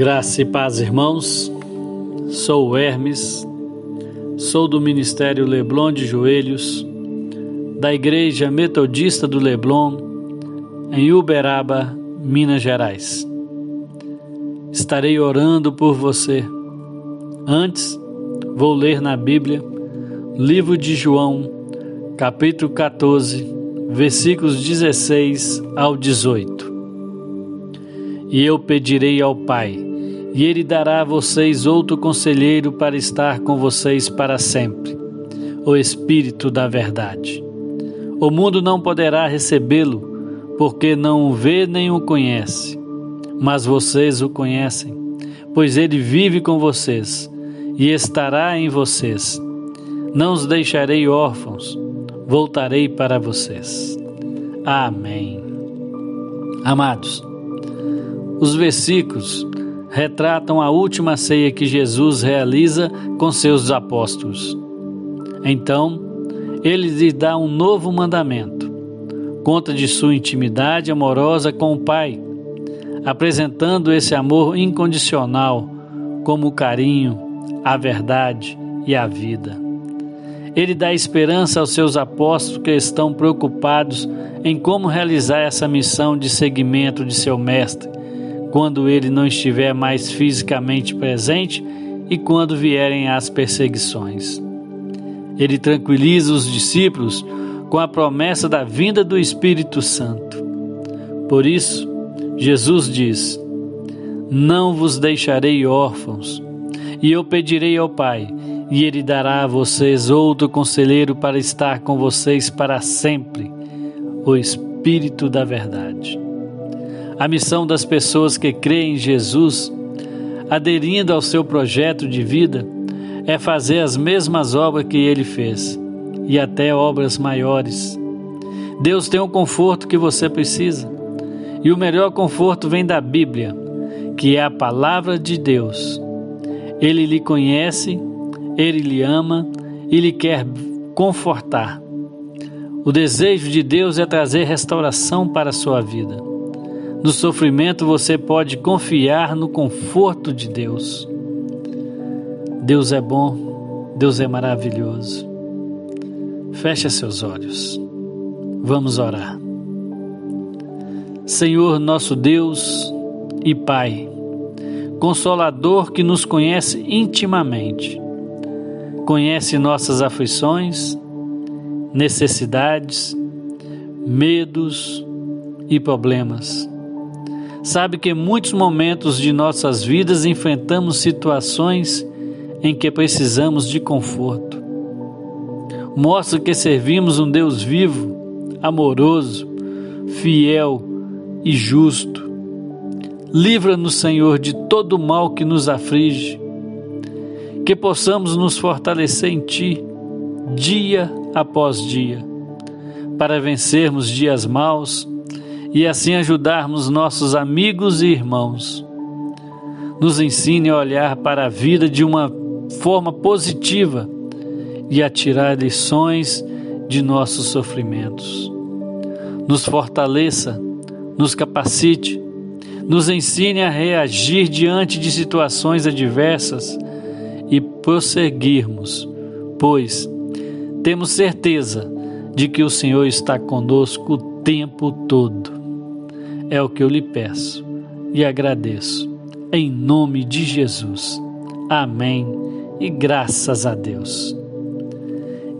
Graça e paz, irmãos. Sou Hermes, sou do Ministério Leblon de Joelhos, da Igreja Metodista do Leblon, em Uberaba, Minas Gerais. Estarei orando por você. Antes, vou ler na Bíblia, livro de João, capítulo 14, versículos 16 ao 18. E eu pedirei ao Pai, e ele dará a vocês outro conselheiro para estar com vocês para sempre, o Espírito da Verdade. O mundo não poderá recebê-lo, porque não o vê nem o conhece, mas vocês o conhecem, pois ele vive com vocês e estará em vocês. Não os deixarei órfãos, voltarei para vocês. Amém. Amados, os versículos retratam a última ceia que Jesus realiza com seus apóstolos. Então, ele lhes dá um novo mandamento. Conta de sua intimidade amorosa com o Pai, apresentando esse amor incondicional como o carinho, a verdade e a vida. Ele dá esperança aos seus apóstolos que estão preocupados em como realizar essa missão de seguimento de seu Mestre quando ele não estiver mais fisicamente presente e quando vierem as perseguições. Ele tranquiliza os discípulos com a promessa da vinda do Espírito Santo. Por isso, Jesus diz: Não vos deixarei órfãos, e eu pedirei ao Pai, e ele dará a vocês outro conselheiro para estar com vocês para sempre, o Espírito da Verdade. A missão das pessoas que creem em Jesus, aderindo ao seu projeto de vida, é fazer as mesmas obras que ele fez e até obras maiores. Deus tem o conforto que você precisa e o melhor conforto vem da Bíblia, que é a palavra de Deus. Ele lhe conhece, ele lhe ama e lhe quer confortar. O desejo de Deus é trazer restauração para a sua vida. No sofrimento você pode confiar no conforto de Deus. Deus é bom, Deus é maravilhoso. Feche seus olhos. Vamos orar. Senhor, nosso Deus e Pai, Consolador que nos conhece intimamente, conhece nossas aflições, necessidades, medos e problemas sabe que em muitos momentos de nossas vidas enfrentamos situações em que precisamos de conforto. Mostra que servimos um Deus vivo, amoroso, fiel e justo. Livra-nos, Senhor, de todo o mal que nos aflige. Que possamos nos fortalecer em Ti, dia após dia, para vencermos dias maus e assim ajudarmos nossos amigos e irmãos. Nos ensine a olhar para a vida de uma forma positiva e a tirar lições de nossos sofrimentos. Nos fortaleça, nos capacite, nos ensine a reagir diante de situações adversas e prosseguirmos, pois temos certeza de que o Senhor está conosco o tempo todo. É o que eu lhe peço e agradeço. Em nome de Jesus. Amém e graças a Deus.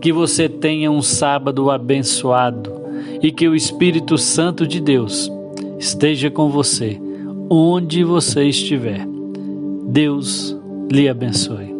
Que você tenha um sábado abençoado e que o Espírito Santo de Deus esteja com você, onde você estiver. Deus lhe abençoe.